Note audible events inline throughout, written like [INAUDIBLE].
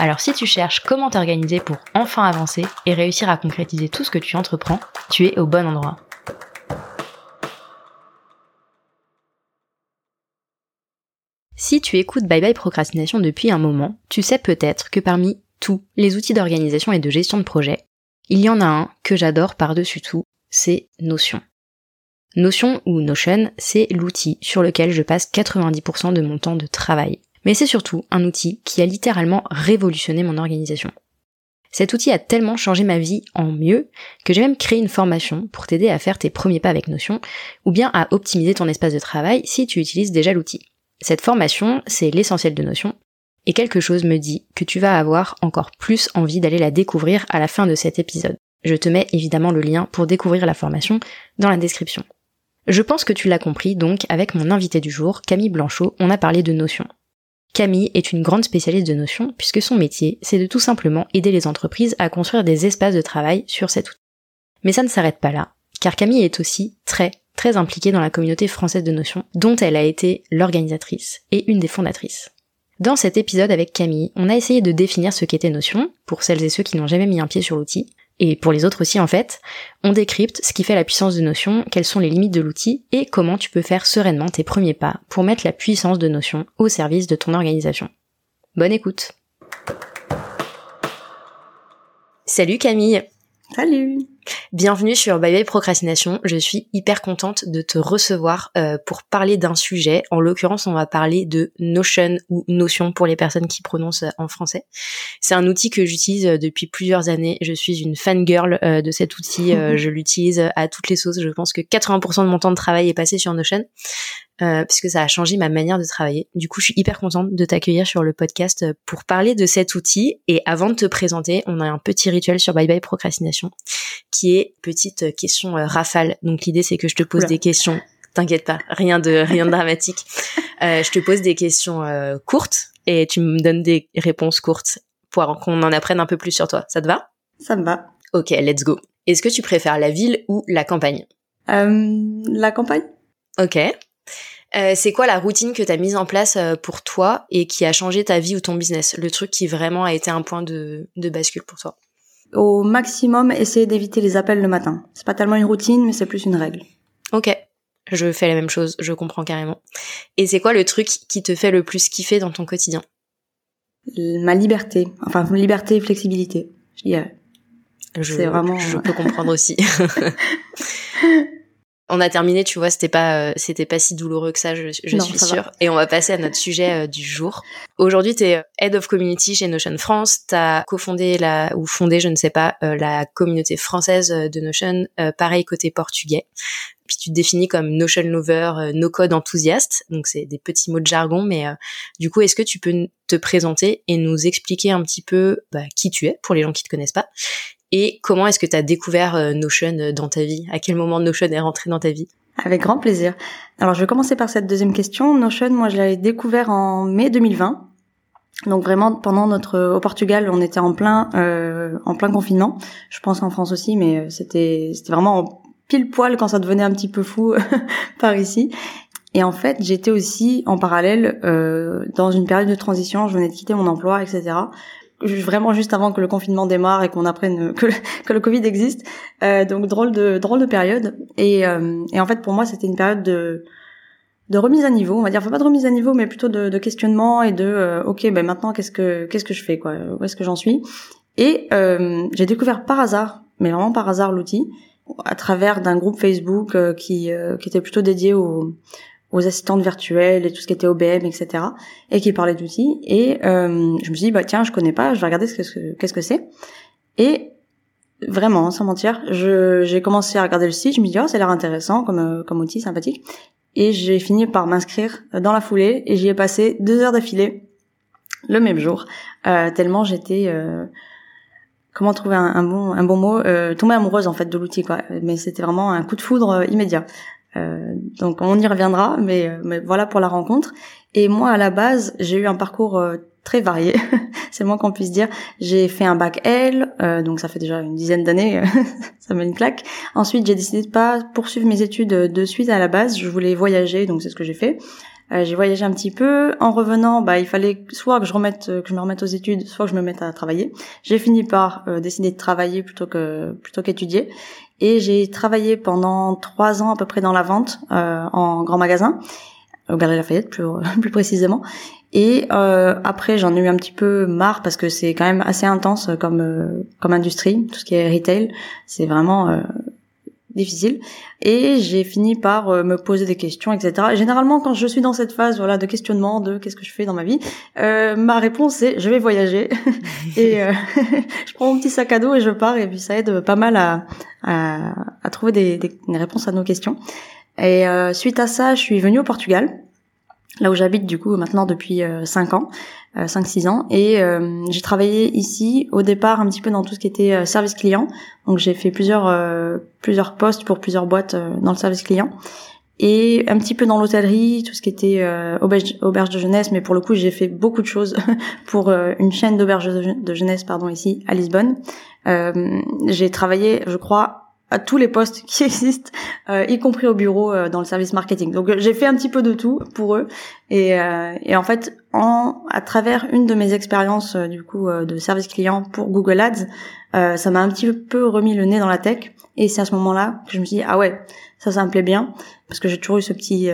Alors si tu cherches comment t'organiser pour enfin avancer et réussir à concrétiser tout ce que tu entreprends, tu es au bon endroit. Si tu écoutes Bye Bye Procrastination depuis un moment, tu sais peut-être que parmi tous les outils d'organisation et de gestion de projet, il y en a un que j'adore par-dessus tout, c'est Notion. Notion ou Notion, c'est l'outil sur lequel je passe 90% de mon temps de travail. Mais c'est surtout un outil qui a littéralement révolutionné mon organisation. Cet outil a tellement changé ma vie en mieux que j'ai même créé une formation pour t'aider à faire tes premiers pas avec Notion ou bien à optimiser ton espace de travail si tu utilises déjà l'outil. Cette formation, c'est l'essentiel de Notion, et quelque chose me dit que tu vas avoir encore plus envie d'aller la découvrir à la fin de cet épisode. Je te mets évidemment le lien pour découvrir la formation dans la description. Je pense que tu l'as compris, donc avec mon invité du jour, Camille Blanchot, on a parlé de Notion. Camille est une grande spécialiste de Notion puisque son métier, c'est de tout simplement aider les entreprises à construire des espaces de travail sur cet outil. Mais ça ne s'arrête pas là, car Camille est aussi très très impliquée dans la communauté française de Notion, dont elle a été l'organisatrice et une des fondatrices. Dans cet épisode avec Camille, on a essayé de définir ce qu'était Notion, pour celles et ceux qui n'ont jamais mis un pied sur l'outil, et pour les autres aussi en fait, on décrypte ce qui fait la puissance de Notion, quelles sont les limites de l'outil, et comment tu peux faire sereinement tes premiers pas pour mettre la puissance de Notion au service de ton organisation. Bonne écoute. Salut Camille. Salut Bienvenue sur Bye Bye Procrastination. Je suis hyper contente de te recevoir euh, pour parler d'un sujet. En l'occurrence, on va parler de Notion ou Notion pour les personnes qui prononcent euh, en français. C'est un outil que j'utilise euh, depuis plusieurs années. Je suis une fangirl de cet outil. [LAUGHS] je l'utilise à toutes les sauces. Je pense que 80% de mon temps de travail est passé sur Notion euh, puisque ça a changé ma manière de travailler. Du coup, je suis hyper contente de t'accueillir sur le podcast pour parler de cet outil. Et avant de te présenter, on a un petit rituel sur Bye Bye Procrastination, qui est petite question euh, rafale. Donc l'idée, c'est que je te pose des questions. T'inquiète pas, rien de rien de dramatique. [LAUGHS] Euh, je te pose des questions euh, courtes et tu me donnes des réponses courtes pour qu'on en apprenne un peu plus sur toi. Ça te va? Ça me va. Ok, let's go. Est-ce que tu préfères la ville ou la campagne? La campagne. Ok. C'est quoi la routine que tu as mise en place pour toi et qui a changé ta vie ou ton business? Le truc qui vraiment a été un point de, de bascule pour toi Au maximum, essayer d'éviter les appels le matin. C'est pas tellement une routine, mais c'est plus une règle. Ok, je fais la même chose, je comprends carrément. Et c'est quoi le truc qui te fait le plus kiffer dans ton quotidien? Ma liberté, enfin liberté et flexibilité, je dirais. Je, vraiment... je peux comprendre aussi. [LAUGHS] [LAUGHS] On a terminé, tu vois, c'était pas euh, c'était pas si douloureux que ça, je, je suis sûre. Et on va passer à notre sujet euh, du jour. Aujourd'hui, tu es euh, Head of Community chez Notion France. Tu as cofondé la ou fondé, je ne sais pas, la communauté française de Notion, pareil côté portugais. Puis tu te définis comme Notion lover, no code enthousiaste. Donc c'est des petits mots de jargon, mais du coup, est-ce que tu peux te présenter et nous expliquer un petit peu bah, qui tu es pour les gens qui te connaissent pas? Et comment est-ce que tu as découvert euh, Notion euh, dans ta vie? À quel moment Notion est rentré dans ta vie? Avec grand plaisir. Alors je vais commencer par cette deuxième question. Notion, moi je l'avais découvert en mai 2020. Donc vraiment pendant notre au Portugal, on était en plein euh, en plein confinement. Je pense en France aussi, mais euh, c'était c'était vraiment pile poil quand ça devenait un petit peu fou [LAUGHS] par ici. Et en fait, j'étais aussi en parallèle euh, dans une période de transition. Je venais de quitter mon emploi, etc vraiment juste avant que le confinement démarre et qu'on apprenne [LAUGHS] que le, Covid existe. Euh, donc drôle de drôle de période. Et, euh, et en fait pour moi c'était une période de de remise à niveau, on va dire, enfin pas de remise à niveau, mais plutôt de, de questionnement et de euh, ok ben maintenant qu'est-ce que qu'est-ce que je fais quoi, où est-ce que j'en suis? Et euh, j'ai découvert par hasard, mais vraiment par hasard l'outil à travers d'un groupe Facebook euh, qui qui était plutôt dédié au aux assistantes virtuelles et tout ce qui était OBM, etc. et qui parlait d'outils. Et euh, je me suis dit, bah tiens, je connais pas, je vais regarder ce que qu'est-ce que c'est. Et vraiment, sans mentir, j'ai commencé à regarder le site, je me dis, oh, ça l'air intéressant comme, euh, comme outil, sympathique. Et j'ai fini par m'inscrire dans la foulée et j'y ai passé deux heures d'affilée le même jour, euh, tellement j'étais... Euh, comment trouver un, bon un bon mot euh, tomber amoureuse en fait de l'outil quoi mais c'était vraiment un coup de foudre euh, immédiat euh, donc on y reviendra mais mais voilà pour la rencontre et moi à la base j'ai eu un parcours très varié [LAUGHS] c'est le moins qu'on puisse dire j'ai fait un bac L donc ça fait déjà une dizaine d'années [LAUGHS] ça met une claque ensuite j'ai décidé de pas poursuivre mes études de suite à la base je voulais voyager donc c'est ce que j'ai fait euh, j'ai voyagé un petit peu. En revenant, bah, il fallait soit que je remette, que je me remette aux études, soit que je me mette à travailler. J'ai fini par euh, décider de travailler plutôt que plutôt qu'étudier. Et j'ai travaillé pendant trois ans à peu près dans la vente euh, en grand magasin, au Galerie Lafayette plus, [LAUGHS] plus précisément. Et euh, après, j'en ai eu un petit peu marre parce que c'est quand même assez intense comme comme industrie, tout ce qui est retail. C'est vraiment difficile. Et j'ai fini par euh, me poser des questions etc généralement quand je suis dans cette phase voilà de questionnement de qu'est-ce que je fais dans ma vie euh, ma réponse est je vais voyager [LAUGHS] [LAUGHS] et euh, [LAUGHS] je prends mon petit sac à dos et je pars et puis ça aide pas mal à, à, à trouver des, des, réponses à nos questions. Et suite à ça je suis venue au Portugal là où j'habite du coup maintenant depuis 5 ans 5-6 euh, ans. Et euh, j'ai travaillé ici au départ un petit peu dans tout ce qui était euh, service client. Donc j'ai fait plusieurs plusieurs postes pour plusieurs boîtes dans le service client et un petit peu dans l'hôtellerie, tout ce qui était auberge, auberge, de jeunesse, mais pour le coup j'ai fait beaucoup de choses [LAUGHS] pour une chaîne d'auberge de jeunesse pardon ici à Lisbonne. j'ai travaillé, je crois, à tous les postes [LAUGHS] qui existent, euh, y compris au bureau euh, dans le service marketing. Donc j'ai fait un petit peu de tout pour eux. Et, euh, et en fait en à travers une de mes expériences du coup de service client pour Google Ads, ça m'a un petit peu remis le nez dans la tech. Et c'est à ce moment-là que je me suis dit ah ouais ça ça me plaît bien. Parce que j'ai toujours eu ce petit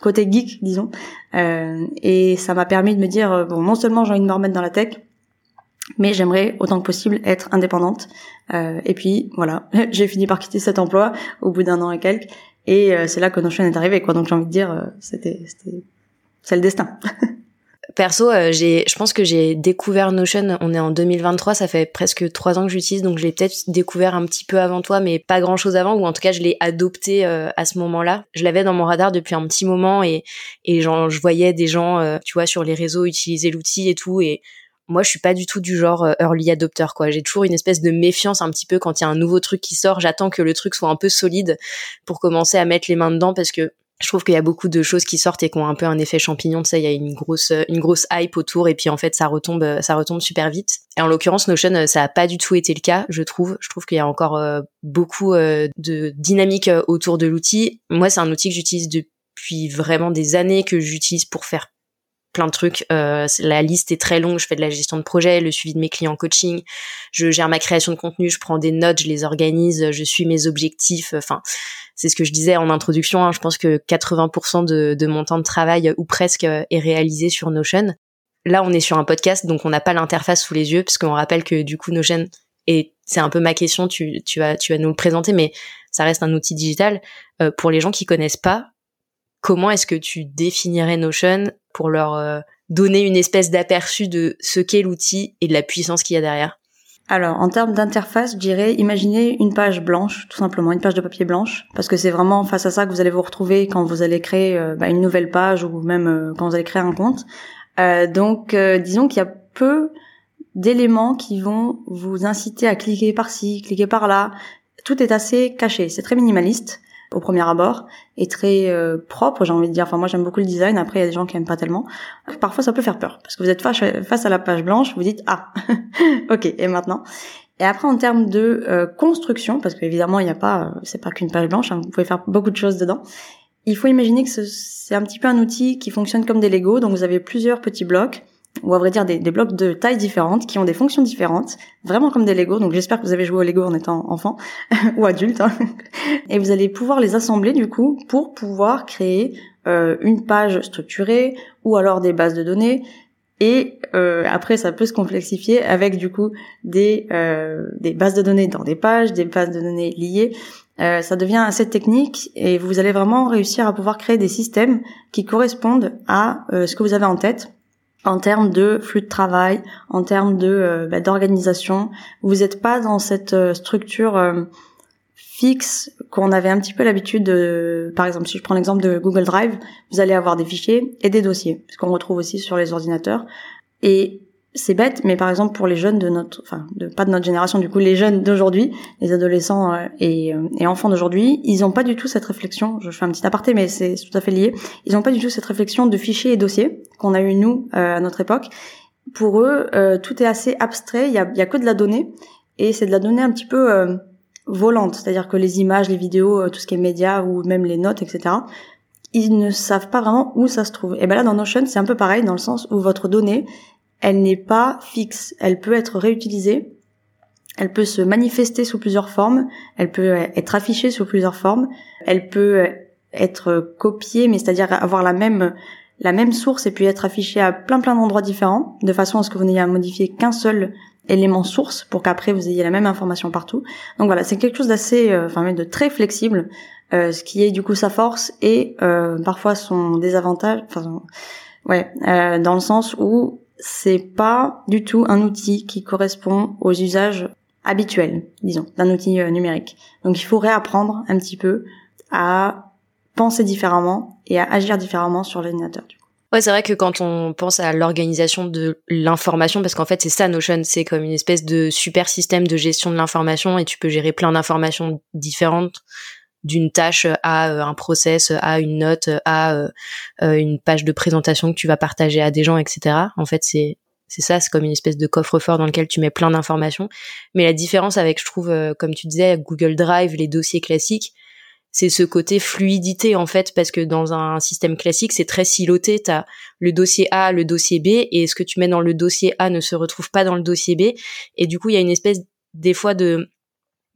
côté geek disons. Et ça m'a permis de me dire bon non seulement j'ai envie de me remettre dans la tech mais j'aimerais autant que possible être indépendante. Euh, et puis voilà, [LAUGHS] j'ai fini par quitter cet emploi au bout d'un an et quelques, et euh, c'est là que Notion est arrivé. Quoi. Donc j'ai envie de dire, euh, c'était, c'était, c'est le destin. [LAUGHS] Perso, euh, j'ai, je pense que j'ai découvert Notion. On est en 2023, ça fait presque trois ans que j'utilise, donc je l'ai peut-être découvert un petit peu avant toi, mais pas grand-chose avant, ou en tout cas je l'ai adopté à ce moment-là. Je l'avais dans mon radar depuis un petit moment, et et genre je voyais des gens, tu vois, sur les réseaux utiliser l'outil et tout, et moi je suis pas du tout du genre euh, early adopter quoi. J'ai toujours une espèce de méfiance un petit peu quand il y a un nouveau truc qui sort, j'attends que le truc soit un peu solide pour commencer à mettre les mains dedans parce que je trouve qu'il y a beaucoup de choses qui sortent et qui ont un peu un effet champignon, tu sais, il y a une grosse une grosse hype autour et puis en fait ça retombe ça retombe super vite. Et en l'occurrence Notion ça a pas du tout été le cas, je trouve. Je trouve qu'il y a encore euh, beaucoup euh, de dynamique autour de l'outil. Moi c'est un outil que j'utilise depuis vraiment des années que j'utilise pour faire plein de trucs. Euh, la liste est très longue. Je fais de la gestion de projet, le suivi de mes clients coaching. Je gère ma création de contenu. Je prends des notes, je les organise. Je suis mes objectifs. Enfin, c'est ce que je disais en introduction. Hein. Je pense que 80% de, de, mon temps de travail ou presque est réalisé sur Notion. Là, on est sur un podcast, donc on n'a pas l'interface sous les yeux, parce qu'on rappelle que du coup Notion et c'est un peu ma question. Tu, tu vas tu vas nous le présenter, mais ça reste un outil digital. Euh, pour les gens qui connaissent pas, comment est-ce que tu définirais Notion pour leur euh, donner une espèce d'aperçu de ce qu'est l'outil et de la puissance qu'il y a derrière alors, en termes d'interface, je dirais, imaginez une page blanche, tout simplement, une page de papier blanche, parce que c'est vraiment face à ça que vous allez vous retrouver quand vous allez créer euh, bah, une nouvelle page ou même euh, quand vous allez créer un compte. donc, disons qu'il y a peu d'éléments qui vont vous inciter à cliquer par-ci, cliquer par-là. Tout est assez caché, c'est très minimaliste au premier abord est très euh, propre, j'ai envie de dire. Enfin, moi, j'aime beaucoup le design. Après, il y a des gens qui aiment pas tellement. Parfois, ça peut faire peur parce que vous êtes face, à la page blanche, vous dites ah, [LAUGHS] ok, et maintenant? Et après, en termes de euh, construction, parce qu'évidemment, il n'y a pas, euh, c'est pas qu'une page blanche. Hein, vous pouvez faire beaucoup de choses dedans. Il faut imaginer que c'est un petit peu un outil qui fonctionne comme des Lego. Donc, vous avez plusieurs petits blocs ou à vrai dire des, blocs de tailles différentes qui ont des fonctions différentes, vraiment comme des Lego. Donc j'espère que vous avez joué au Lego en étant enfant [LAUGHS] ou adulte, hein. et vous allez pouvoir les assembler du coup pour pouvoir créer euh, une page structurée ou alors des bases de données. Et euh, après, ça peut se complexifier avec du coup des euh, des bases de données dans des pages, des bases de données liées. ça devient assez technique et vous allez vraiment réussir à pouvoir créer des systèmes qui correspondent à ce que vous avez en tête en termes de flux de travail, en termes de euh, bah, d'organisation. Vous n'êtes pas dans cette euh, structure euh, fixe qu'on avait un petit peu l'habitude de. Par exemple, si je prends l'exemple de Google Drive, vous allez avoir des fichiers et des dossiers, ce qu'on retrouve aussi sur les ordinateurs. Et c'est bête, mais par exemple pour les jeunes de notre, enfin, de, pas de notre génération, du coup, les jeunes d'aujourd'hui, les adolescents euh, et, euh, et, enfants d'aujourd'hui, ils n'ont pas du tout cette réflexion. Je fais un petit aparté, mais c'est tout à fait lié. Ils n'ont pas du tout cette réflexion de fichiers et dossiers qu'on a eu nous euh, à notre époque. Pour eux, tout est assez abstrait. Il y a, y que de la donnée, et c'est de la donnée un petit peu volante, c'est-à-dire que les images, les vidéos, tout ce qui est médias ou même les notes, etc. Ils ne savent pas vraiment où ça se trouve. Et ben là, dans Notion, c'est un peu pareil dans le sens où votre donnée, elle n'est pas fixe, elle peut être réutilisée, elle peut se manifester sous plusieurs formes, elle peut être affichée sous plusieurs formes, elle peut être copiée, mais c'est-à-dire avoir la même la même source et puis être affichée à plein plein d'endroits différents, de façon à ce que vous n'ayez à modifier qu'un seul élément source pour qu'après vous ayez la même information partout. Donc voilà, c'est quelque chose d'assez, euh, enfin de très flexible, euh, ce qui est du coup sa force et euh, parfois son désavantage. Enfin, ouais, dans le sens où c'est pas du tout un outil qui correspond aux usages habituels, disons, d'un outil euh, numérique. Donc il faut réapprendre un petit peu à penser différemment et à agir différemment sur l'ordinateur. Ouais, c'est vrai que quand on pense à l'organisation de l'information, parce qu'en fait c'est ça Notion, c'est comme une espèce de super système de gestion de l'information et tu peux gérer plein d'informations différentes d'une tâche à euh, un process, à une note, à euh, euh, une page de présentation que tu vas partager à des gens, etc. En fait, c'est c'est ça, c'est comme une espèce de coffre-fort dans lequel tu mets plein d'informations. Mais la différence avec, je trouve, comme tu disais, Google Drive, les dossiers classiques, c'est ce côté fluidité en fait, parce que dans un système classique, c'est très siloté. T'as le dossier A, le dossier B, et ce que tu mets dans le dossier A ne se retrouve pas dans le dossier B. Et du coup, il y a une espèce des fois de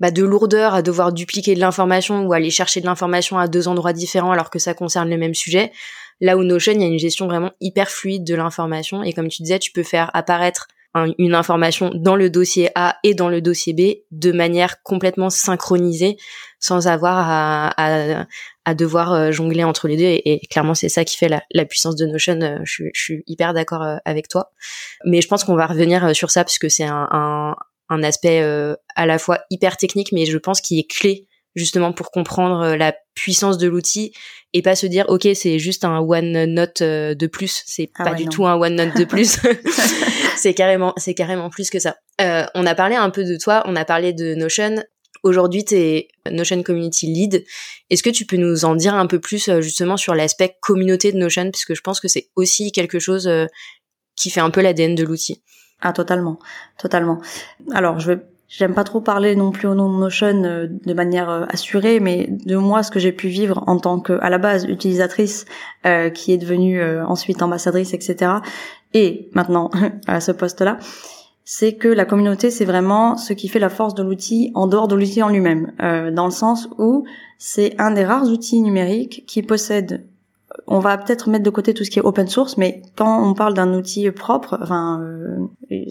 bah, de lourdeur à devoir dupliquer de l'information ou aller chercher de l'information à deux endroits différents alors que ça concerne le même sujet. Là où Notion, il y a une gestion vraiment hyper fluide de l'information et comme tu disais, tu peux faire apparaître une information dans le dossier A et dans le dossier B de manière complètement synchronisée sans avoir à, à, devoir euh, jongler entre les deux et, clairement c'est ça qui fait la, puissance de Notion euh, je, je suis hyper d'accord euh, avec toi mais je pense qu'on va revenir sur ça parce que c'est un, un aspect euh, à la fois hyper technique, mais je pense qu'il est clé justement pour comprendre euh, la puissance de l'outil et pas se dire ok c'est juste un one note euh, de plus. C'est ah pas du tout un one note de plus. [LAUGHS] [LAUGHS] C'est carrément c'est carrément plus que ça. On a parlé un peu de toi on a parlé de Notion. Aujourd'hui tu es Notion Community Lead. Est-ce que tu peux nous en dire un peu plus justement sur l'aspect communauté de Notion? Parce que je pense que c'est aussi quelque chose qui fait un peu l'ADN de l'outil ah totalement, totalement. Alors je vais J'aime pas trop parler non plus au nom de Notion euh, de manière euh, assurée, mais de moi, ce que j'ai pu vivre en tant que, à la base, utilisatrice, euh, qui est devenue ensuite ambassadrice, etc. Et maintenant [LAUGHS] à ce poste-là, c'est que la communauté, c'est vraiment ce qui fait la force de l'outil en dehors de l'outil en lui-même, dans le sens où c'est un des rares outils numériques qui possède on va peut-être mettre de côté tout ce qui est open source, mais quand on parle d'un outil propre, enfin, euh,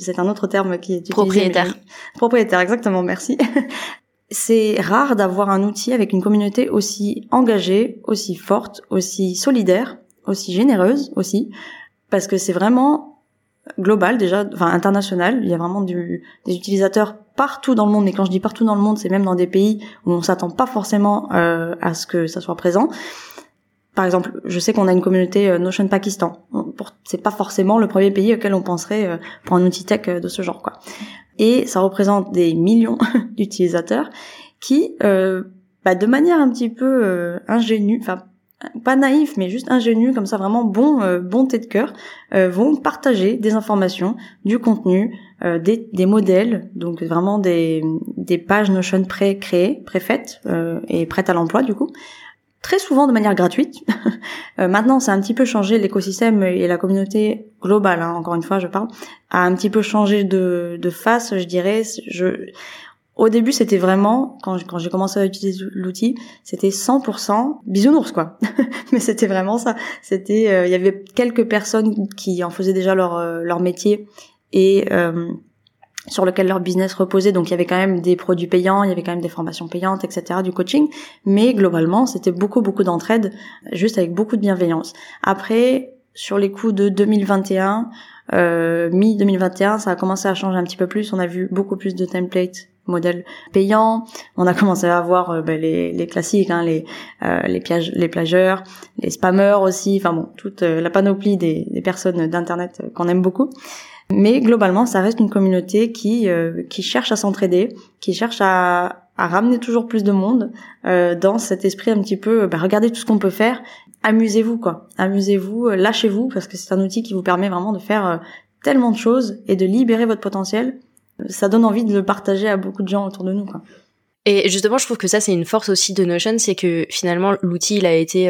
c'est un autre terme qui est utilisé. Propriétaire. Propriétaire, exactement, merci. [LAUGHS] c'est rare d'avoir un outil avec une communauté aussi engagée, aussi forte, aussi solidaire, aussi généreuse aussi, parce que c'est vraiment global déjà, enfin international. Il y a vraiment du, des utilisateurs partout dans le monde. Et quand je dis partout dans le monde, c'est même dans des pays où on s'attend pas forcément euh, à ce que ça soit présent par exemple, je sais qu'on a une communauté euh, Notion Pakistan. C'est pas forcément le premier pays auquel on penserait euh, pour un outil tech euh, de ce genre, quoi. Et ça représente des millions [LAUGHS] d'utilisateurs qui, bah, de manière un petit peu ingénue, enfin pas naïf, mais juste ingénue, comme ça, vraiment bon, bonté de cœur, vont partager des informations, du contenu, des, des, modèles, donc vraiment des, des pages Notion pré-créées, pré-faites et prêtes à l'emploi du coup, très souvent de manière gratuite. [LAUGHS] Euh, maintenant, c'est un petit peu changé, l'écosystème et la communauté globale, hein, encore une fois, je parle, a un petit peu changé de, de face, je dirais. Je, au début, c'était vraiment, quand, quand j'ai commencé à utiliser l'outil, c'était 100% bisounours, quoi. [LAUGHS] Mais c'était vraiment ça. C'était, euh, il y avait quelques personnes qui en faisaient déjà leur, euh, leur métier et sur lequel leur business reposait. Donc il y avait quand même des produits payants, il y avait quand même des formations payantes, etc., du coaching. Mais globalement, c'était beaucoup, beaucoup d'entraide, juste avec beaucoup de bienveillance. Après, sur les coups de 2021, euh, mi-2021, ça a commencé à changer un petit peu plus. On a vu beaucoup plus de templates modèles payants. On a commencé à avoir euh, ben, les, les, classiques, hein, les euh, les, pièges, les plageurs, les spammers aussi. Enfin bon, toute euh, la panoplie des, des personnes d'internet qu'on aime beaucoup. Mais globalement, ça reste une communauté qui qui cherche à s'entraider, qui cherche à, à ramener toujours plus de monde dans cet esprit un petit peu, bah, regardez tout ce qu'on peut faire, amusez-vous quoi, amusez-vous, lâchez-vous parce que c'est un outil qui vous permet vraiment de faire tellement de choses et de libérer votre potentiel. Ça donne envie de le partager à beaucoup de gens autour de nous quoi. Et justement, je trouve que ça, c'est une force aussi de Notion, c'est que finalement, l'outil, il a été...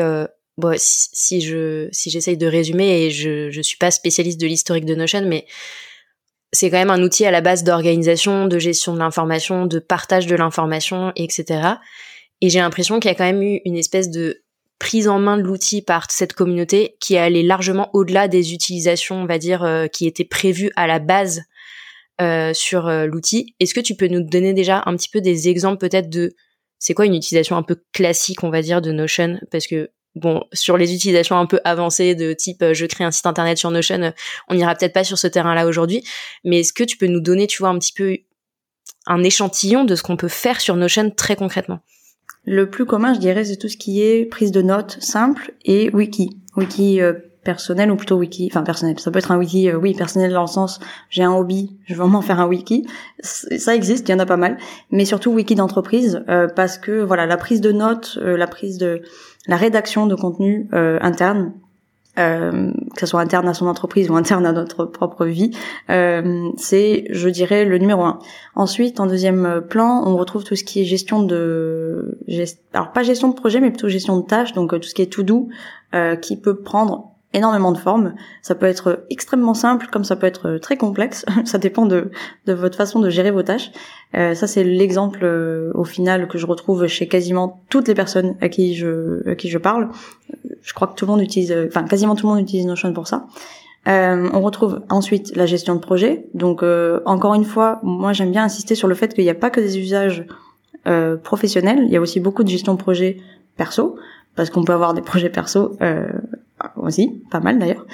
Bon, si, je si j'essaye de résumer, et je je suis pas spécialiste de l'historique de Notion, mais c'est quand même un outil à la base d'organisation, de gestion de l'information, de partage de l'information, etc. Et j'ai l'impression qu'il y a quand même eu une espèce de prise en main de l'outil par cette communauté qui allait largement au-delà des utilisations, on va dire, euh, qui étaient prévues à la base euh, sur euh, l'outil. Est-ce que tu peux nous donner déjà un petit peu des exemples peut-être de c'est quoi une utilisation un peu classique, on va dire, de Notion? Parce que bon, sur les utilisations un peu avancées de type euh, je crée un site internet sur Notion, on n'ira peut-être pas sur ce terrain-là aujourd'hui. Mais est-ce que tu peux nous donner, tu vois, un petit peu un échantillon de ce qu'on peut faire sur Notion très concrètement? Le plus commun, je dirais, c'est tout ce qui est prise de notes simple et wiki. Wiki personnel ou plutôt wiki enfin personnel ça peut être un wiki euh, oui personnel dans le sens j'ai un hobby je veux vraiment faire un wiki ça existe il y en a pas mal mais surtout wiki d'entreprise euh, parce que voilà la prise de notes euh, la prise de la rédaction de contenu interne que ce soit interne à son entreprise ou interne à notre propre vie, c'est, je dirais, le numéro un. Ensuite, en deuxième plan, on retrouve tout ce qui est gestion de, alors pas gestion de projet, mais plutôt gestion de tâches, donc tout ce qui est tout doux, qui peut prendre énormément de formes. Ça peut être extrêmement simple, comme ça peut être très complexe. [LAUGHS] ça dépend de, de votre façon de gérer vos tâches. Euh, ça, c'est l'exemple euh, au final que je retrouve chez quasiment toutes les personnes à qui je, à qui je parle. Je crois que tout le monde utilise, enfin quasiment tout le monde utilise Notion pour ça. Euh, on retrouve ensuite la gestion de projet. Donc euh, encore une fois, moi j'aime bien insister sur le fait qu'il n'y a pas que des usages professionnels, il y a aussi beaucoup de gestion de projet perso parce qu'on peut avoir des projets perso euh, aussi, pas mal d'ailleurs.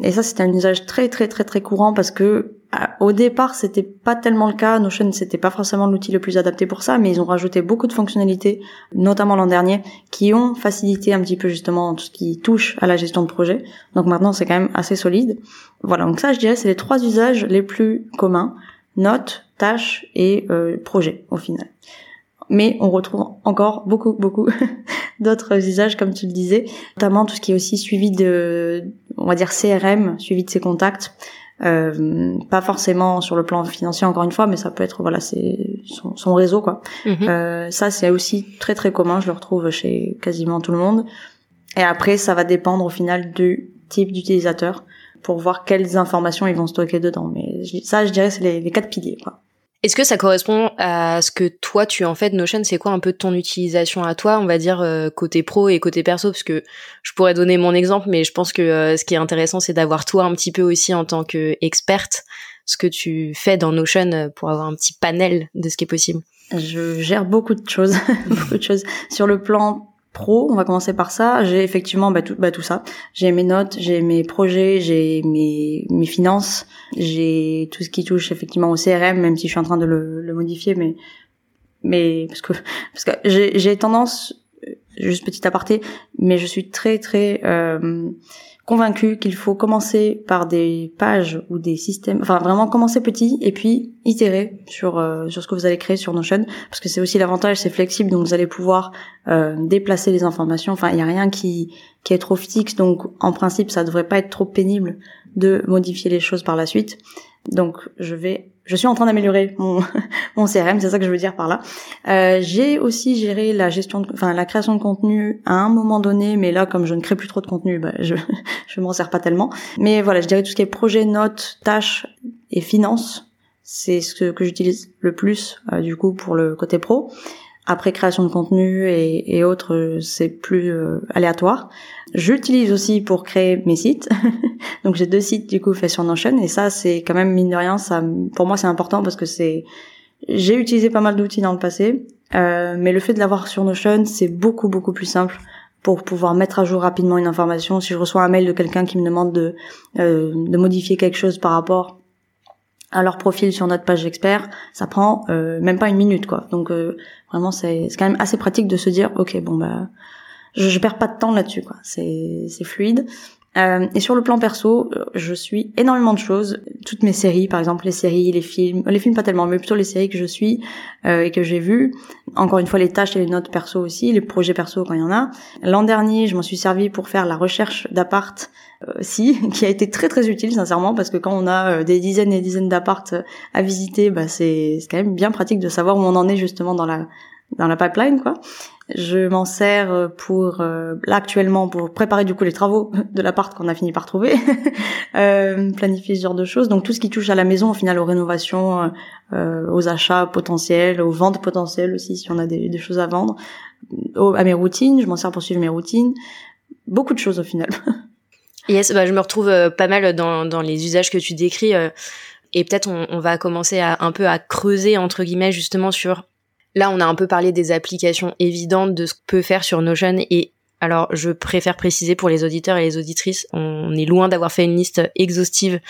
Et ça, c'est un usage très très très très courant parce que au départ, c'était pas tellement le cas. Notion, c'était pas forcément l'outil le plus adapté pour ça, mais ils ont rajouté beaucoup de fonctionnalités, notamment l'an dernier, qui ont facilité un petit peu justement tout ce qui touche à la gestion de projet. Donc maintenant, c'est quand même assez solide. Voilà. Donc ça, je dirais, c'est les trois usages les plus communs notes, tâches et euh, projets au final mais on retrouve encore beaucoup, beaucoup [LAUGHS] d'autres usages, comme tu le disais, notamment tout ce qui est aussi suivi de, on va dire CRM, suivi de ses contacts. Euh, pas forcément sur le plan financier encore une fois, mais ça peut être voilà, c'est son, réseau quoi. Mhm. Euh, ça c'est aussi très très commun, je le retrouve chez quasiment tout le monde. Et après ça va dépendre au final du type d'utilisateur pour voir quelles informations ils vont stocker dedans. Mais ça je dirais c'est les, les quatre piliers quoi. Est-ce que ça correspond à ce que toi tu en fais de Notion? C'est quoi un peu ton utilisation à toi, on va dire euh, côté pro et côté perso Parce que je pourrais donner mon exemple, mais je pense que euh, ce qui est intéressant, c'est d'avoir toi un petit peu aussi en tant qu'experte ce que tu fais dans Notion euh, pour avoir un petit panel de ce qui est possible. Je gère beaucoup de choses, [LAUGHS] beaucoup de choses. Sur le plan on va commencer par ça. J'ai effectivement bah, tout, bah, tout ça. J'ai mes notes, j'ai mes projets, j'ai mes, mes finances, j'ai tout ce qui touche effectivement au CRM, même si je suis en train de le, le modifier, mais mais parce que parce que j'ai tendance, euh, juste petit aparté, mais je suis très très euh, convaincu qu'il faut commencer par des pages ou des systèmes, enfin vraiment commencer petit et puis itérer sur euh, sur ce que vous allez créer sur Notion parce que c'est aussi l'avantage, c'est flexible donc vous allez pouvoir euh, déplacer les informations. Enfin, il y a rien qui qui est trop fixe donc en principe ça devrait pas être trop pénible de modifier les choses par la suite. Donc je vais je suis en train d'améliorer mon, [LAUGHS] mon CRM, c'est ça que je veux dire par là. Euh, j'ai aussi géré la gestion, enfin la création de contenu à un moment donné, mais là comme je ne crée plus trop de contenu, bah, je [LAUGHS] je m'en sers pas tellement. Mais voilà, je dirais tout ce qui est projet, notes, tâches et finances, c'est ce que, que j'utilise le plus euh, du coup pour le côté pro. Après création de contenu et, autres, c'est plus euh, aléatoire. J'utilise aussi pour créer mes sites. [LAUGHS] Donc j'ai deux sites du coup faits sur Notion et ça c'est quand même mine de rien, ça pour moi c'est important parce que c'est j'ai utilisé pas mal d'outils dans le passé, euh, mais le fait de l'avoir sur Notion c'est beaucoup beaucoup plus simple pour pouvoir mettre à jour rapidement une information. Si je reçois un mail de quelqu'un qui me demande de euh, de modifier quelque chose par rapport à leur profil sur notre page expert, ça prend euh, même pas une minute quoi. Donc vraiment c'est quand même assez pratique de se dire ok bon bah je, je perds pas de temps là-dessus quoi. C'est c'est fluide. Euh, et sur le plan perso, euh, je suis énormément de choses. Toutes mes séries, par exemple les séries, les films, les films pas tellement, mais plutôt les séries que je suis euh, et que j'ai vues. Encore une fois, les tâches et les notes perso aussi, les projets perso quand il y en a. L'an dernier, je m'en suis servi pour faire la recherche d'appart si, [LAUGHS] qui a été très très utile sincèrement parce que quand on a des dizaines et des dizaines d'appart à visiter, bah c'est quand même bien pratique de savoir où on en est justement dans la dans la pipeline quoi. Je m'en sers pour euh, là actuellement pour préparer du coup les travaux [LAUGHS] de l'appart qu'on a fini par trouver, [LAUGHS] euh, planifier ce genre de choses. Donc tout ce qui touche à la maison, au final aux rénovations, euh, aux achats potentiels, aux ventes potentielles aussi si on a des, des choses à vendre, à mes routines. Je m'en sers pour suivre mes routines. Beaucoup de choses au final. [LAUGHS] yes, bah, je me retrouve euh, pas mal dans, dans les usages que tu décris. Euh, et peut-être on, on, va commencer à un peu à creuser entre guillemets justement sur Là, on a un peu parlé des applications évidentes de ce qu'on peut faire sur Notion et alors, je préfère préciser pour les auditeurs et les auditrices, on est loin d'avoir fait une liste exhaustive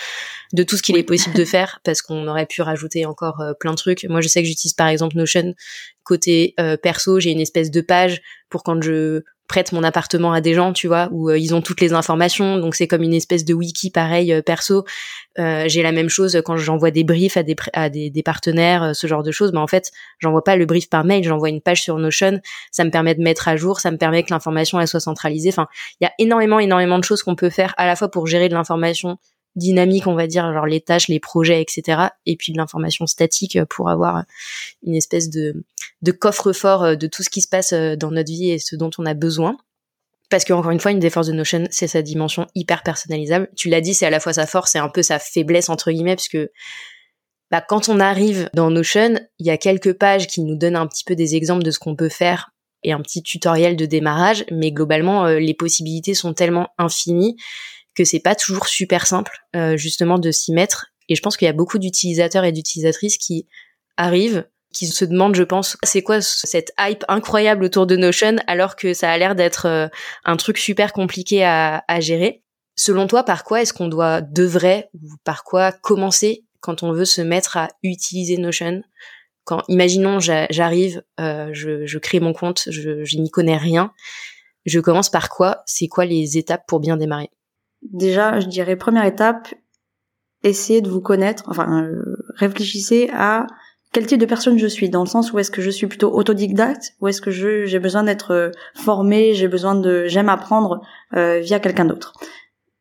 de tout ce qu'il est possible de faire [LAUGHS] parce qu'on aurait pu rajouter encore euh, plein de trucs. Moi, je sais que j'utilise par exemple Notion côté euh, perso, j'ai une espèce de page pour quand je prête mon appartement à des gens, tu vois, où euh, ils ont toutes les informations, donc c'est comme une espèce de wiki pareil euh, perso. Euh, j'ai la même chose quand j'envoie des briefs à des partenaires, ce genre de choses. Mais en fait, j'envoie pas le brief par mail, j'envoie une page sur Notion. Ça me permet de mettre à jour, ça me permet que l'information elle soit centralisée. Enfin, il y a énormément énormément de choses qu'on peut faire à la fois pour gérer de l'information dynamique, on va dire, genre les tâches, les projets, etc. Et puis de l'information statique pour avoir une espèce de, de coffre-fort de tout ce qui se passe dans notre vie et ce dont on a besoin. Parce que encore une fois, une des forces de Notion, c'est sa dimension hyper personnalisable. Tu l'as dit, c'est à la fois sa force et un peu sa faiblesse entre guillemets, parce que bah, quand on arrive dans Notion, il y a quelques pages qui nous donnent un petit peu des exemples de ce qu'on peut faire et un petit tutoriel de démarrage, mais globalement, les possibilités sont tellement infinies que c'est pas toujours super simple euh, justement de s'y mettre. Et je pense qu'il y a beaucoup d'utilisateurs et d'utilisatrices qui arrivent, qui se demandent, je pense, c'est quoi cette hype incroyable autour de Notion alors que ça a l'air d'être euh, un truc super compliqué à, gérer. Selon toi, par quoi est-ce qu'on doit, devrait, ou par quoi commencer quand on veut se mettre à utiliser Notion? Quand, imaginons, j'arrive, euh, je, je, crée mon compte, je, je n'y connais rien, je commence par quoi? C'est quoi les étapes pour bien démarrer? Déjà, je dirais première étape, essayez de vous connaître, enfin euh, réfléchissez à quel type de personne je suis, dans le sens où est-ce que je suis plutôt autodidacte, ou est-ce que je j'ai besoin d'être euh, formé, j'ai besoin de j'aime apprendre euh, via quelqu'un d'autre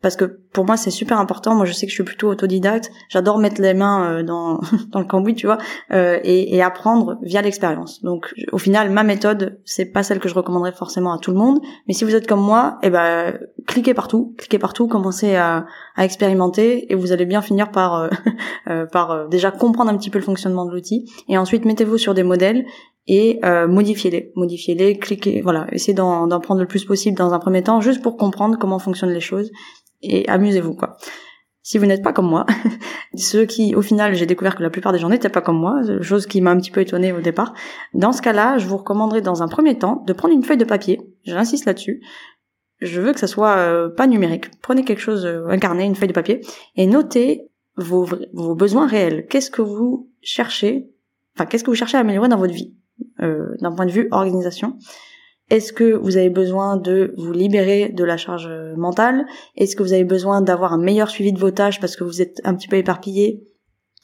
parce que pour moi c'est super important. Moi je sais que je suis plutôt autodidacte. J'adore mettre les mains euh, dans [LAUGHS] dans le cambouis, tu vois, euh, et, et, apprendre via l'expérience. Donc au final ma méthode c'est pas celle que je recommanderais forcément à tout le monde. Mais si vous êtes comme moi, eh ben cliquez partout, cliquez partout, commencez à, à expérimenter et vous allez bien finir par euh, [LAUGHS] euh par euh, déjà comprendre un petit peu le fonctionnement de l'outil. Et ensuite mettez-vous sur des modèles et euh, modifiez-les, modifiez-les, cliquez, voilà, essayez d'en prendre le plus possible dans un premier temps, juste pour comprendre comment fonctionnent les choses, et amusez-vous quoi. Si vous n'êtes pas comme moi, [LAUGHS] ceux qui, au final, j'ai découvert que la plupart des gens n'étaient pas comme moi, chose qui m'a un petit peu étonnée au départ. Dans ce cas-là, je vous recommanderais dans un premier temps de prendre une feuille de papier. J'insiste là-dessus. Je veux que ça soit euh, pas numérique. Prenez quelque chose, euh, un une feuille de papier, et notez vos, vos besoins réels. Qu'est-ce que vous cherchez, enfin, qu'est-ce que vous cherchez à améliorer dans votre vie, euh, d'un point de vue organisation? Est-ce que vous avez besoin de vous libérer de la charge mentale? Est-ce que vous avez besoin d'avoir un meilleur suivi de vos tâches parce que vous êtes un petit peu éparpillé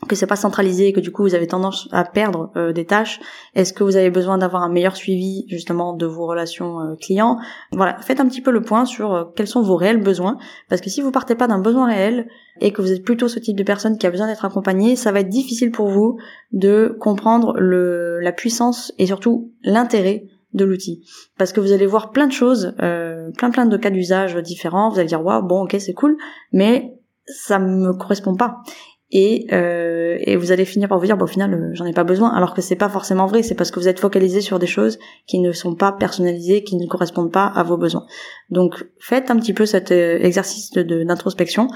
que c'est pas centralisé et que du coup vous avez tendance à perdre euh, des tâches? Est-ce que vous avez besoin d'avoir un meilleur suivi justement de vos relations euh, clients? Voilà, faites un petit peu le point sur euh, quels sont vos réels besoins parce que si vous partez pas d'un besoin réel et que vous êtes plutôt ce type de personne qui a besoin d'être accompagné, ça va être difficile pour vous de comprendre la puissance et surtout l'intérêt de l'outil. Parce que vous allez voir plein de choses euh, plein plein de cas d'usage différents. Vous allez dire waouh bon ok c'est cool. Mais ça me correspond pas. Et, euh, et vous allez finir par vous dire bon au final euh, j'en ai pas besoin. Alors que c'est pas forcément vrai. C'est parce que vous êtes focalisé sur des choses qui ne sont pas personnalisées qui ne correspondent pas à vos besoins. Donc faites un petit peu cet exercice d'introspection.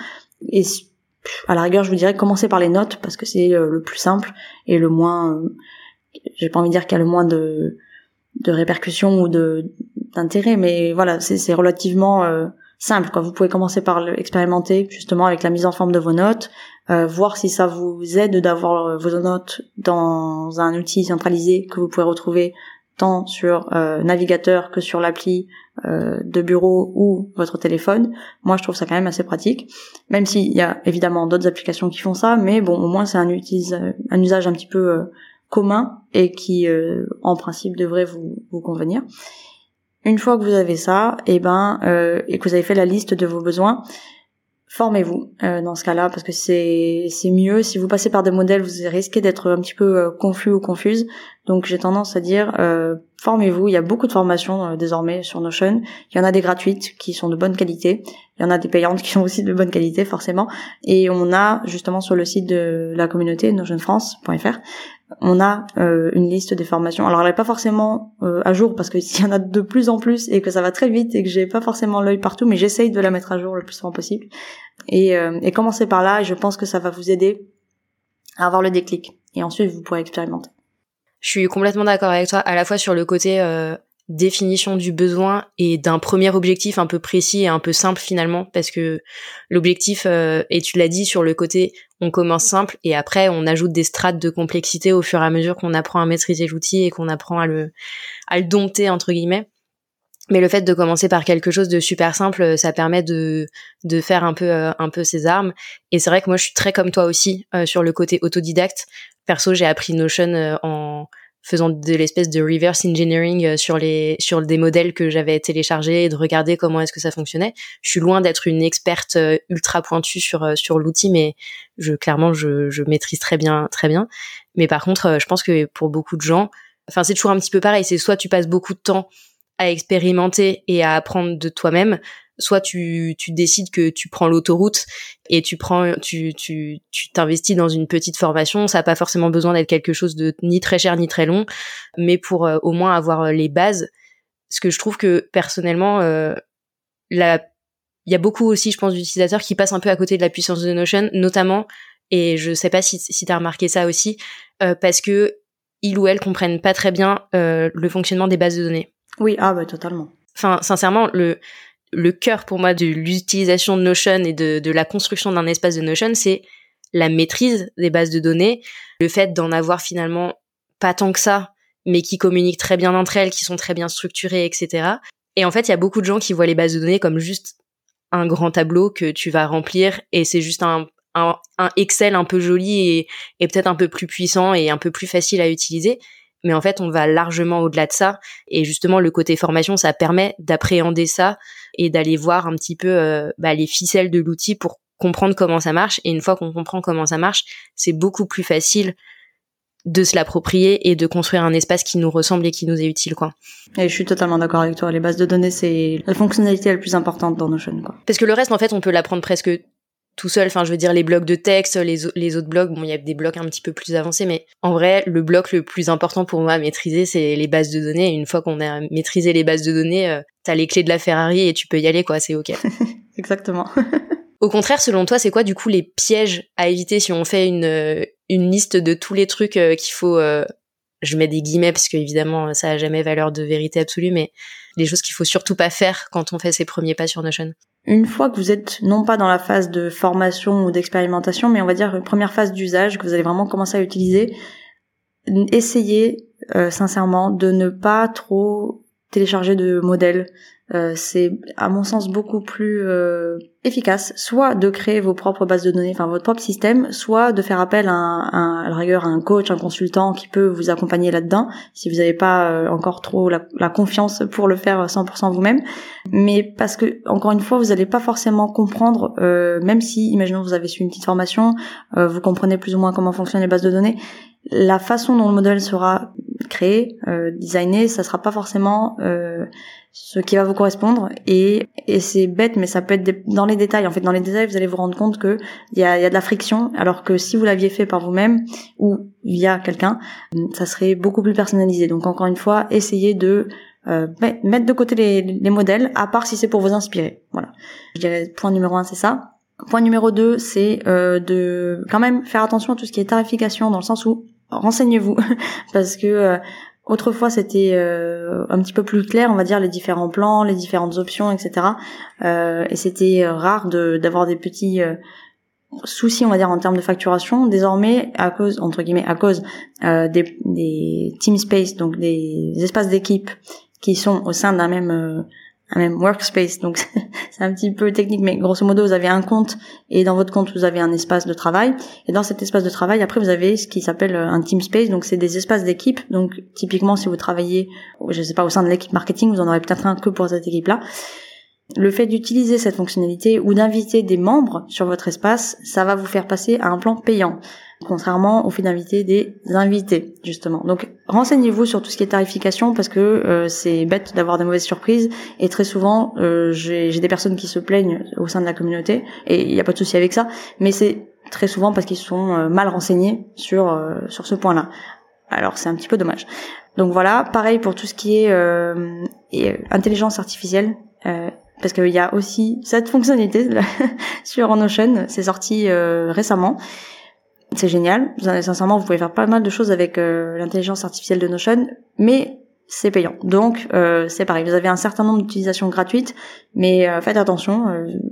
Et à la rigueur je vous dirais commencez par les notes parce que c'est le plus simple et le moins j'ai pas envie de dire qu'il y a le moins de de répercussions ou de d'intérêt, mais voilà, c'est relativement euh, simple. Quoi. Vous pouvez commencer par expérimenter justement avec la mise en forme de vos notes, euh, voir si ça vous aide d'avoir vos notes dans un outil centralisé que vous pouvez retrouver tant sur navigateur que sur l'appli de bureau ou votre téléphone. Moi, je trouve ça quand même assez pratique, même s'il y a évidemment d'autres applications qui font ça, mais bon, au moins c'est un, un usage un petit peu commun et qui, en principe, devrait vous, vous convenir. Une fois que vous avez ça, et eh ben, euh, et que vous avez fait la liste de vos besoins, formez-vous euh, dans ce cas-là parce que c'est c'est mieux. Si vous passez par des modèles, vous risquez d'être un petit peu euh, confus ou confuse. Donc j'ai tendance à dire euh, formez-vous. Il y a beaucoup de formations désormais sur Notion. Il y en a des gratuites qui sont de bonne qualité. Il y en a des payantes [LAUGHS] qui sont aussi de bonne qualité forcément. Et on a justement sur le site de la communauté notionfrance.fr on a euh, une liste des formations. Alors elle n'est pas forcément euh, à jour parce que [LAUGHS] s'il y en a de plus en plus et que ça va très vite et que j'ai pas forcément l'œil partout, mais j'essaye de la mettre à jour le plus souvent possible. Et, euh, et commencer par là, et je pense que ça va vous aider à avoir le déclic. Et ensuite, vous pourrez expérimenter. Je suis complètement d'accord avec toi, à la fois sur le côté définition du besoin et d'un premier objectif un peu précis et un peu simple finalement parce que l'objectif euh, et tu l'as dit sur le côté on commence simple et après on ajoute des strates de complexité au fur et à mesure qu'on apprend à maîtriser l'outil et qu'on apprend à le à le dompter entre guillemets. Mais le fait de commencer par quelque chose de super simple ça permet de de faire un peu euh, un peu ses armes. Et c'est vrai que moi je suis très comme toi aussi euh, sur le côté autodidacte perso j'ai appris Notion en faisant de l'espèce de reverse engineering euh, sur les sur des modèles que j'avais téléchargés et de regarder comment est-ce que ça fonctionnait. Je suis loin d'être une experte euh, ultra pointue sur euh, sur l'outil, mais je clairement je, je maîtrise très bien très bien. Mais par contre, je pense que pour beaucoup de gens, enfin c'est toujours un petit peu pareil. C'est soit tu passes beaucoup de temps à expérimenter et à apprendre de toi-même, soit tu, tu décides que tu prends l'autoroute et tu prends tu tu tu t'investis dans une petite formation ça n'a pas forcément besoin d'être quelque chose de ni très cher ni très long mais pour euh, au moins avoir euh, les bases ce que je trouve que personnellement euh, la il y a beaucoup aussi je pense d'utilisateurs qui passent un peu à côté de la puissance de Notion notamment et je sais pas si si tu as remarqué ça aussi parce que ils ou elles comprennent pas très bien le fonctionnement des bases de données. Oui, ah bah totalement. Enfin, sincèrement, le le cœur pour moi de l'utilisation de Notion et de, la construction d'un espace de Notion, c'est la maîtrise des bases de données, le fait d'en avoir finalement pas tant que ça, mais qui communiquent très bien entre elles, qui sont très bien structurées, etc. Et en fait, il y a beaucoup de gens qui voient les bases de données comme juste un grand tableau que tu vas remplir et c'est juste un, Excel un peu joli et peut-être un peu plus puissant et un peu plus facile à utiliser mais en fait on va largement au-delà de ça et justement le côté formation ça permet d'appréhender ça et d'aller voir un petit peu euh, bah, les ficelles de l'outil pour comprendre comment ça marche et une fois qu'on comprend comment ça marche c'est beaucoup plus facile de se l'approprier et de construire un espace qui nous ressemble et qui nous est utile quoi. Et je suis totalement d'accord avec toi, les bases de données c'est la fonctionnalité la plus importante dans Notion quoi. Parce que le reste en fait on peut l'apprendre presque tout seul. Enfin, je veux dire, les blocs de texte, les, les autres blocs, bon, il y a des blocs un petit peu plus avancés, mais en vrai, le bloc le plus important pour moi à maîtriser, c'est les bases de données. Et une fois qu'on a maîtrisé les bases de données, euh, t'as les clés de la Ferrari et tu peux y aller, quoi. C'est ok. [LAUGHS] Exactement. [LAUGHS] Au contraire, selon toi, c'est quoi du coup les pièges à éviter si on fait une, euh, une liste de tous les trucs euh, qu'il faut je mets des guillemets parce que évidemment ça a jamais valeur de vérité absolue, mais les choses qu'il faut surtout pas faire quand on fait ses premiers pas sur Notion? Une fois que vous êtes non pas dans la phase de formation ou d'expérimentation, mais on va dire une première phase d'usage que vous allez vraiment commencer à utiliser, essayez euh, sincèrement de ne pas trop télécharger de modèles euh, c'est à mon sens beaucoup plus euh, efficace, soit de créer vos propres bases de données, enfin votre propre système, soit de faire appel à, un, à à un coach, un consultant qui peut vous accompagner là-dedans, si vous n'avez pas euh, encore trop la, la, confiance pour le faire 100% vous-même. Mais parce que encore une fois, vous n'allez pas forcément comprendre, même si, imaginons vous avez su une petite formation, vous comprenez plus ou moins comment fonctionnent les bases de données, la façon dont le modèle sera créé, designé, ça sera pas forcément ce qui va vous correspondre. Et, et c'est bête mais ça peut être dans les détails. En fait dans les détails vous allez vous rendre compte que il y a, y a de la friction alors que si vous l'aviez fait par vous-même ou via quelqu'un ça serait beaucoup plus personnalisé. Donc encore une fois essayez de euh, mettre de côté les, les modèles à part si c'est pour vous inspirer. Voilà. Je dirais point numéro un c'est ça. Point numéro deux c'est euh, de quand même faire attention à tout ce qui est tarification dans le sens où renseignez-vous. [LAUGHS] Parce que euh, Autrefois, c'était euh, un petit peu plus clair, on va dire, les différents plans, les différentes options, etc. Euh, et c'était rare d'avoir des petits euh, souci, on va dire, en termes de facturation. Désormais, à cause, entre guillemets, à cause euh, des, des team space, donc des espaces d'équipe qui sont au sein d'un même euh, un même workspace. Donc [LAUGHS] c'est un petit peu technique, mais grosso modo, vous avez un compte et dans votre compte, vous avez un espace de travail. Et dans cet espace de travail, après, vous avez ce qui s'appelle euh, un team space. Donc c'est des espaces d'équipe. Donc typiquement, si vous travaillez, je sais pas, au sein de l'équipe marketing, vous en aurez peut-être un que pour cette équipe-là. Le fait d'utiliser cette fonctionnalité ou d'inviter des membres sur votre espace, ça va vous faire passer à un plan payant, contrairement au fait d'inviter des invités, justement. Donc renseignez-vous sur tout ce qui est tarification parce que euh, c'est bête d'avoir des mauvaises surprises et très souvent euh, j'ai des personnes qui se plaignent au sein de la communauté et il n'y a pas de souci avec ça, mais c'est très souvent parce qu'ils sont euh, mal renseignés sur sur ce point-là. Alors c'est un petit peu dommage. Donc voilà, pareil pour tout ce qui est intelligence artificielle parce qu'il y a aussi cette fonctionnalité [LAUGHS] sur Notion, c'est sorti euh, récemment. C'est génial. Sincèrement, vous pouvez faire pas mal de choses avec euh, l'intelligence artificielle de Notion, mais c'est payant. Donc euh, c'est pareil, vous avez un certain nombre d'utilisations gratuites, mais faites attention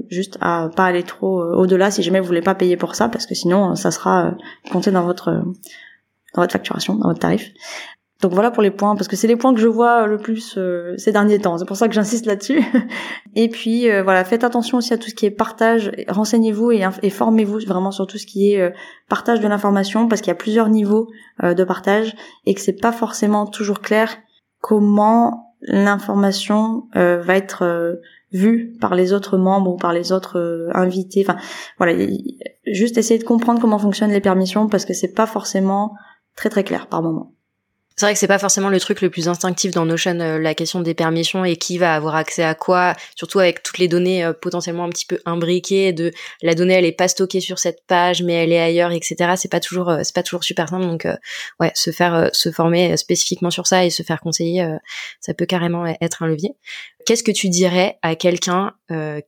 juste à pas aller trop au-delà si jamais vous voulez pas payer pour ça, parce que sinon ça sera compté dans votre dans votre facturation, dans votre tarif. Donc voilà pour les points, parce que c'est les points que je vois le plus euh, ces derniers temps. C'est pour ça que j'insiste là-dessus. [LAUGHS] et puis euh, voilà, faites attention aussi à tout ce qui est partage. Renseignez-vous et, formez-vous vraiment sur tout ce qui est euh, partage de l'information, parce qu'il y a plusieurs niveaux de partage et que c'est pas forcément toujours clair comment l'information va être vue par les autres membres ou par les autres invités. Enfin voilà, juste essayer de comprendre comment fonctionnent les permissions, parce que c'est pas forcément très très clair par moment. C'est vrai que c'est pas forcément le truc le plus instinctif dans Notion, euh, la question des permissions et qui va avoir accès à quoi, surtout avec toutes les données euh, potentiellement un petit peu imbriquées, de la donnée elle est pas stockée sur cette page mais elle est ailleurs, etc. C'est pas toujours, euh, c'est pas toujours super simple. Donc ouais, se faire, se former spécifiquement sur ça et se faire conseiller, ça peut carrément être un levier. Qu'est-ce que tu dirais à quelqu'un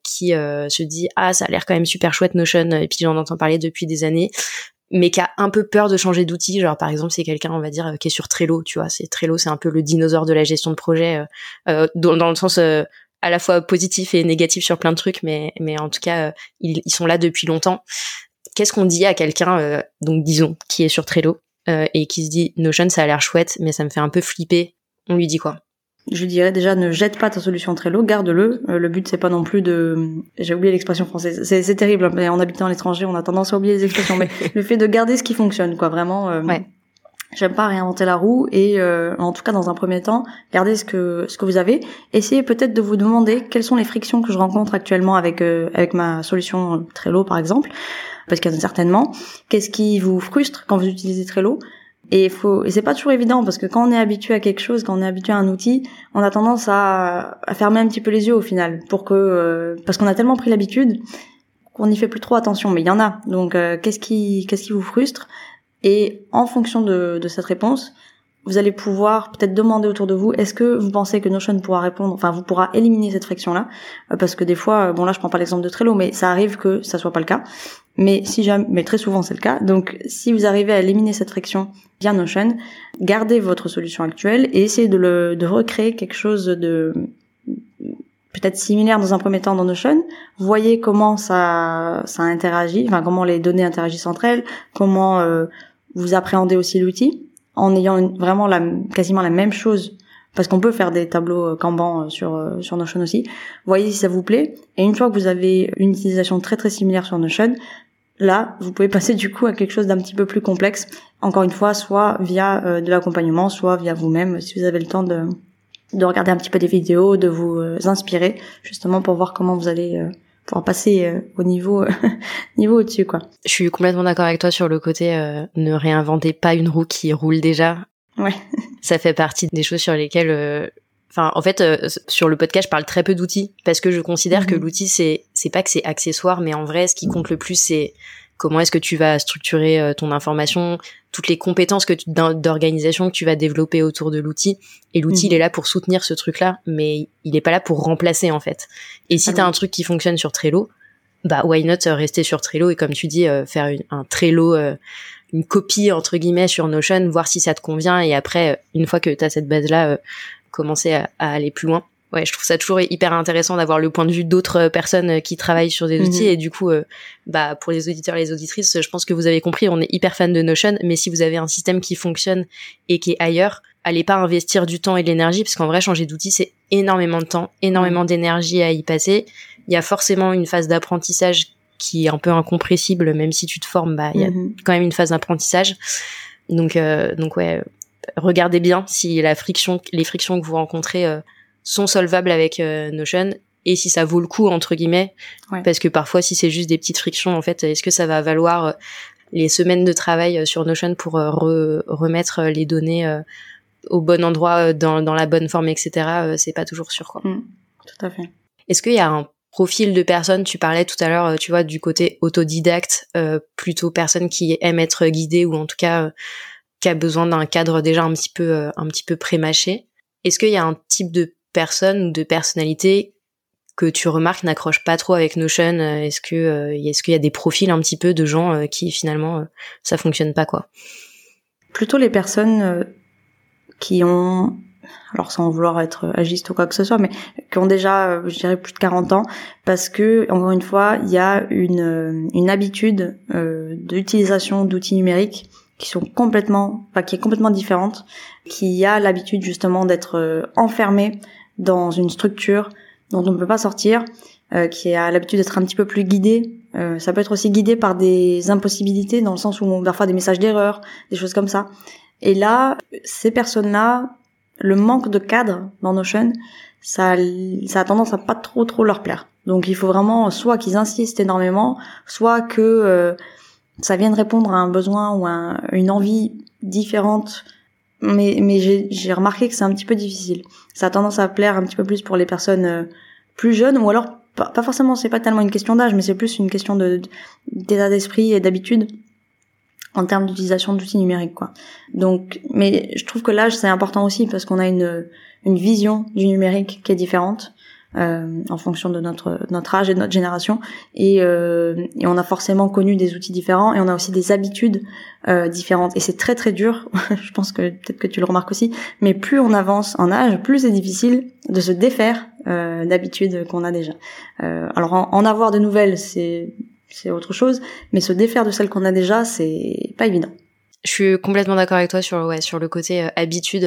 qui se dit ah ça a l'air quand même super chouette Notion et puis j'en entends parler depuis des années mais qui a un peu peur de changer d'outil. Genre par exemple, c'est quelqu'un, on va dire, qui est sur Trello, tu vois. C'est Trello, c'est un peu le dinosaure de la gestion de projet, euh, euh dans, dans, le sens euh, à la fois positif et négatif sur plein de trucs, mais mais en tout cas, euh, ils, ils, sont là depuis longtemps. Qu'est-ce qu'on dit à quelqu'un, donc disons, qui est sur Trello et qui se dit Notion, ça a l'air chouette, mais ça me fait un peu flipper? On lui dit quoi? Je dirais déjà ne jette pas ta solution Trello, garde-le. Euh, le but c'est pas non plus de, j'ai oublié l'expression française, c'est terrible. Hein, en habitant à l'étranger, on a tendance à oublier les expressions, mais [LAUGHS] le fait de garder ce qui fonctionne, quoi, vraiment. Euh, ouais. J'aime pas réinventer la roue et euh, en tout cas dans un premier temps, gardez ce que ce que vous avez. Essayez peut-être de vous demander quelles sont les frictions que je rencontre actuellement avec avec ma solution Trello par exemple, parce qu'il y en a certainement. Qu'est-ce qui vous frustre quand vous utilisez Trello et faut, et c'est pas toujours évident parce que quand on est habitué à quelque chose, quand on est habitué à un outil, on a tendance à, à fermer un petit peu les yeux au final, pour que, euh, parce qu'on a tellement pris l'habitude qu'on n'y fait plus trop attention. Mais il y en a. Donc, euh, qu'est-ce qui, qu'est-ce qui vous frustre? Et en fonction de, de cette réponse, vous allez pouvoir peut-être demander autour de vous est-ce que vous pensez que Notion pourra répondre enfin vous pourra éliminer cette friction là euh, parce que des fois bon là je prends pas l'exemple de Trello mais ça arrive que ça soit pas le cas mais si jamais, mais très souvent c'est le cas. Donc, si vous arrivez à éliminer cette friction via Notion, gardez votre solution actuelle et essayez de, le, de recréer quelque chose de peut-être similaire dans un premier temps dans Notion. Voyez comment ça, ça interagit, enfin comment les données interagissent entre elles, comment euh, vous appréhendez aussi l'outil en ayant vraiment quasiment la même chose parce qu'on peut faire des tableaux Kanban euh, sur euh, sur Notion aussi. Voyez si ça vous plaît et une fois que vous avez une utilisation très très similaire sur Notion, Là, vous pouvez [LAUGHS] passer du coup à quelque chose d'un petit peu plus complexe. Encore une fois, soit via euh, de l'accompagnement, soit via vous-même, si vous avez le temps de, de regarder un petit peu des vidéos, de vous euh, inspirer, justement pour voir comment vous allez euh, pouvoir passer au niveau [LAUGHS] niveau au-dessus, quoi. Je suis complètement d'accord avec toi sur le côté ne réinventer pas une roue qui roule déjà. Ouais. [LAUGHS] Ça fait partie des choses sur lesquelles Enfin, en fait, euh, sur le podcast, je parle très peu d'outils parce que je considère que mhm. l'outil, c'est c'est pas que c'est accessoire, mais en vrai, ce qui compte le plus, c'est comment est-ce que tu vas structurer euh, ton information, toutes les compétences que d'organisation que tu vas développer autour de l'outil? Et l'outil, il mhm. est là pour soutenir ce truc-là, mais il est pas là pour remplacer en fait. Et si tu as un truc qui fonctionne sur Trello, bah why not rester sur Trello et comme tu dis, euh, faire un Trello une copie entre guillemets sur Notion, voir si ça te convient et après une fois que tu as cette base là commencer à, aller plus loin? Ouais, je trouve ça toujours hyper intéressant d'avoir le point de vue d'autres personnes qui travaillent sur des outils. Mhm. Et du coup, euh, bah, pour les auditeurs et les auditrices, je pense que vous avez compris, on est hyper fan de Notion. Mais si vous avez un système qui fonctionne et qui est ailleurs, allez pas investir du temps et de l'énergie, parce qu'en vrai, changer d'outil, c'est énormément de temps, énormément d'énergie à y passer. Il y a forcément une phase d'apprentissage qui est un peu incompressible, même si tu te formes, bah, il y a mhm. quand même une phase d'apprentissage. Donc, euh, donc ouais, regardez bien si la friction, les frictions que vous rencontrez euh, sont solvables avec euh, Notion et si ça vaut le coup entre guillemets parce que parfois si c'est juste des petites frictions en fait est-ce que ça va valoir euh, les semaines de travail sur Notion pour remettre les données au bon endroit dans, dans la bonne forme etc c'est pas toujours sûr quoi mm. tout à fait est-ce qu'il y a un profil de personne tu parlais tout à l'heure tu vois du côté autodidacte plutôt personne qui aime être guidée ou en tout cas qui a besoin d'un cadre déjà un petit peu euh, un petit peu prémâché? Est-ce qu'il y a un type de personne ou de personnalité que tu remarques n'accroche pas trop avec Notion euh, Est-ce que euh, est-ce qu'il y a des profils un petit peu de gens qui finalement ça fonctionne pas quoi? Plutôt les personnes qui ont alors sans vouloir être agiste ou quoi que ce soit, mais qui ont déjà, je dirais, plus de 40 ans, parce que, encore une fois, il y a une, habitude euh, d'utilisation d'outils numériques qui sont complètement, enfin, qui est complètement différente, qui a l'habitude justement d'être euh, enfermé dans une structure dont on ne peut pas sortir, euh, qui a l'habitude d'être un petit peu plus guidé. Euh, ça peut être aussi guidé par des impossibilités, dans le sens où on parfois des messages d'erreur, des choses comme ça. Et là, ces personnes-là, le manque de cadre dans Notion, ça, ça a tendance à pas trop trop leur plaire. Donc il faut vraiment soit qu'ils insistent énormément, soit que ça vient de répondre à un besoin ou à une envie différente mais, mais j'ai remarqué que c'est un petit peu difficile. Ça a tendance à plaire un petit peu plus pour les personnes euh, plus jeunes, ou alors pas, pas forcément, c'est pas tellement une question d'âge, mais c'est plus une question de d'état d'esprit et d'habitude en termes d'utilisation d'outils numériques, quoi. Donc, mais je trouve que l'âge c'est important aussi parce qu'on a une une vision du numérique qui est différente euh, en fonction de notre notre âge et de notre génération. Et, euh, et, on a forcément connu des outils différents et on a aussi des habitudes euh, différentes. Et c'est très très dur. [LAUGHS] Je pense que peut-être que tu le remarques aussi. Mais plus on avance en âge plus c'est difficile de se défaire euh, d'habitudes qu'on a déjà. Euh, alors en, avoir de nouvelles c'est c'est autre chose. Mais se défaire de celles qu'on a déjà c'est pas évident. Je suis complètement d'accord avec toi sur ouais sur le côté euh, habitude.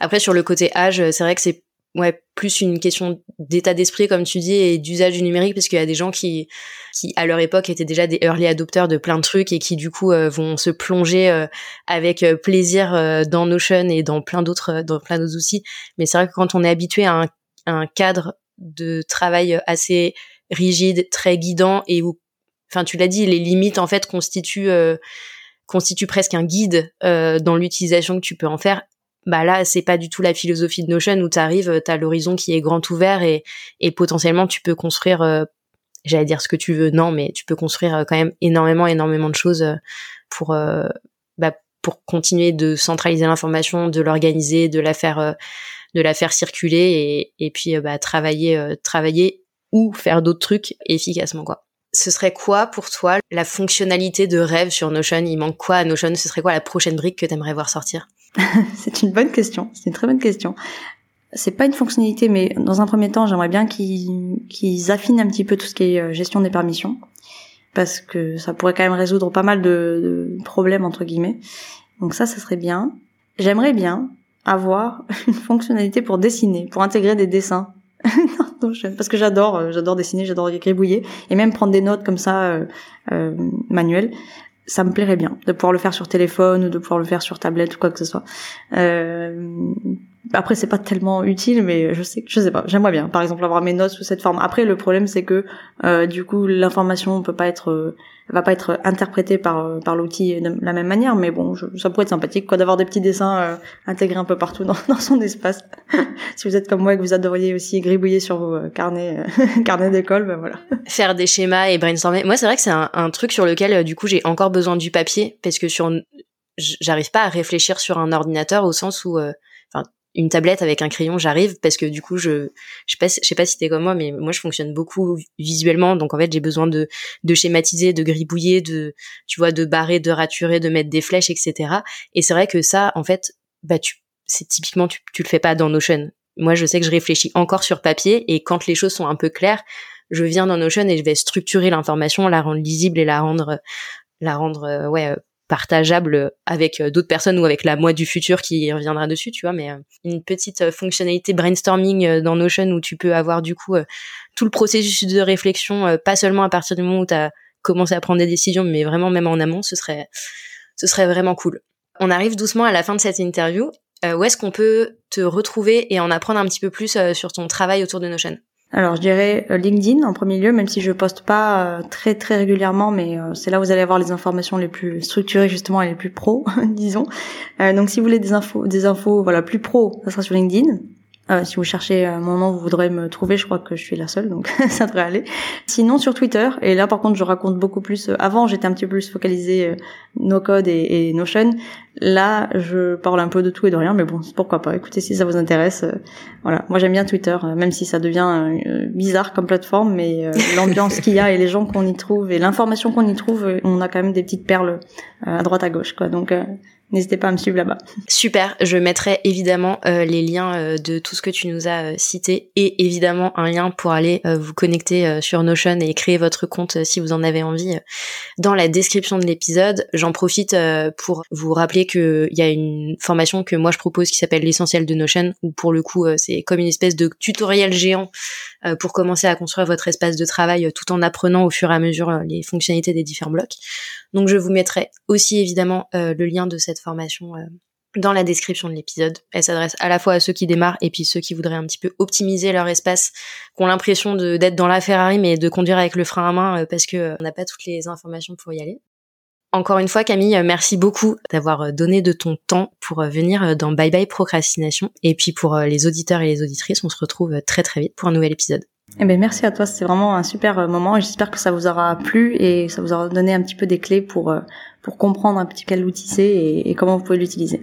Après sur le côté âge, c'est vrai que c'est ouais plus une question d'état d'esprit comme tu dis et d'usage du numérique parce qu'il y a des gens qui qui à leur époque étaient déjà des early adopteurs de plein de trucs et qui du coup euh, vont se plonger euh, avec euh, plaisir dans Notion et dans plein d'autres dans plein d'autres outils. Mais c'est vrai que quand on est habitué à un, un cadre de travail assez rigide très guidant et où enfin tu l'as dit les limites en fait constituent constituent presque un guide dans l'utilisation que tu peux en faire bah là c'est pas du tout la philosophie de Notion où tu arrives t'as l'horizon qui est grand ouvert et, et potentiellement tu peux construire euh, j'allais dire ce que tu veux non mais tu peux construire euh, quand même énormément énormément de choses euh, pour bah, pour continuer de centraliser l'information de l'organiser de la faire de la faire circuler et, et puis bah, travailler travailler ou faire d'autres trucs efficacement quoi. Ce serait quoi pour toi la fonctionnalité de rêve sur Notion? Il manque quoi à Notion? Ce serait quoi la prochaine brique que tu voir sortir? [LAUGHS] c'est une bonne question. C'est une très bonne question. C'est pas une fonctionnalité, mais dans un premier temps, j'aimerais bien qu'ils affinent un petit peu tout ce qui est euh, gestion des permissions, parce que ça pourrait quand même résoudre pas mal de, problèmes entre guillemets. Donc ça, ça serait bien. J'aimerais bien avoir [LAUGHS] une fonctionnalité pour dessiner, pour intégrer des dessins [LAUGHS] parce que j'adore, euh, j'adore dessiner, j'adore gribouiller et même prendre des notes comme ça euh, manuelles ça me plairait bien de pouvoir le faire sur téléphone ou de pouvoir le faire sur tablette ou quoi que ce soit. Euh, après c'est pas tellement utile, mais je sais, je sais pas, j'aimerais bien. Par exemple avoir mes notes sous cette forme. Après le problème c'est que euh, du coup l'information peut pas être va pas être interprété par euh, par l'outil de la même manière, mais bon, ça pourrait être sympathique quoi d'avoir des petits dessins euh, intégrés un peu partout dans, [LAUGHS] dans son espace. [LAUGHS] si vous êtes comme moi et que vous adoriez aussi gribouiller sur vos euh, carnets [LAUGHS] carnets d'école, ben voilà. Faire des schémas et brainstormer. Moi, c'est vrai que c'est un, un, truc sur lequel du coup j'ai encore besoin du papier parce que sur j'arrive pas à réfléchir sur un ordinateur au sens où enfin une tablette avec un crayon, j'arrive parce que du coup je je sais pas je sais pas si t'es comme moi mais moi je fonctionne beaucoup visuellement donc en fait j'ai besoin de de schématiser, de gribouiller, de tu vois de barrer, de raturer, de mettre des flèches etc. Et c'est vrai que ça en fait bah tu c'est typiquement tu tu le fais pas dans Notion Moi, je sais que je réfléchis encore sur papier et quand les choses sont un peu claires, je viens dans Notion et je vais structurer l'information, la rendre lisible et la rendre, la rendre, euh, ouais, euh, partageable avec euh, d'autres personnes ou avec la moi du futur qui reviendra dessus, tu vois. Mais une petite fonctionnalité brainstorming dans Notion où tu peux avoir du coup tout le processus de réflexion, pas seulement à partir du moment où tu as commencé à prendre des décisions, mais vraiment même en amont, ce serait, ce serait vraiment cool. On arrive doucement à la fin de cette interview. où est-ce qu'on peut te retrouver et en apprendre un petit peu plus sur ton travail autour de Notion? Alors je dirais euh, LinkedIn en premier lieu, même si je poste pas euh, très très régulièrement, mais euh, c'est là où vous allez avoir les informations les plus structurées justement et les plus pro, [LAUGHS] disons. donc si vous voulez des infos, des infos voilà plus pro, ça sera sur LinkedIn. Euh, si vous cherchez euh, mon nom, vous voudrez me trouver. Je crois que je suis la seule, donc [LAUGHS] ça devrait aller. Sinon, sur Twitter, et là par contre, je raconte beaucoup plus. Euh, avant, j'étais un petit peu plus focalisée no code et, et, Notion. Là, je parle un peu de tout et de rien, mais bon, pourquoi pas. Écoutez, si ça vous intéresse, voilà. Moi, j'aime bien Twitter, même si ça devient bizarre comme plateforme, mais [LAUGHS] l'ambiance qu'il y a et les gens qu'on y trouve et l'information qu'on y trouve, on a quand même des petites perles à droite à gauche, quoi. Donc N'hésitez pas à me suivre là-bas. Super, je mettrai évidemment euh, les liens euh, de tout ce que tu nous as euh, cité et évidemment un lien pour aller vous connecter sur Notion et créer votre compte si vous en avez envie dans la description de l'épisode. J'en profite pour vous rappeler qu'il y a une formation que moi je propose qui s'appelle l'essentiel de Notion où pour le coup c'est comme une espèce de tutoriel géant pour commencer à construire votre espace de travail tout en apprenant au fur et à mesure les fonctionnalités des différents blocs. Donc je vous mettrai aussi évidemment le lien de cette formation euh, dans la description de l'épisode. Elle s'adresse à la fois à ceux qui démarrent et puis ceux qui voudraient un petit peu optimiser leur espace, qui ont l'impression d'être dans la Ferrari mais de conduire avec le frein à main euh, parce que euh, on n'a pas toutes les informations pour y aller. Encore une fois, Camille, merci beaucoup d'avoir donné de ton temps pour venir dans Bye Bye Procrastination. Et puis pour les auditeurs et les auditrices, on se retrouve très très vite pour un nouvel épisode. Eh ben merci à toi, c'est vraiment un super moment j'espère que ça vous aura plu et ça vous aura donné un petit peu des clés pour pour comprendre un petit quel outil c'est et, comment vous pouvez l'utiliser.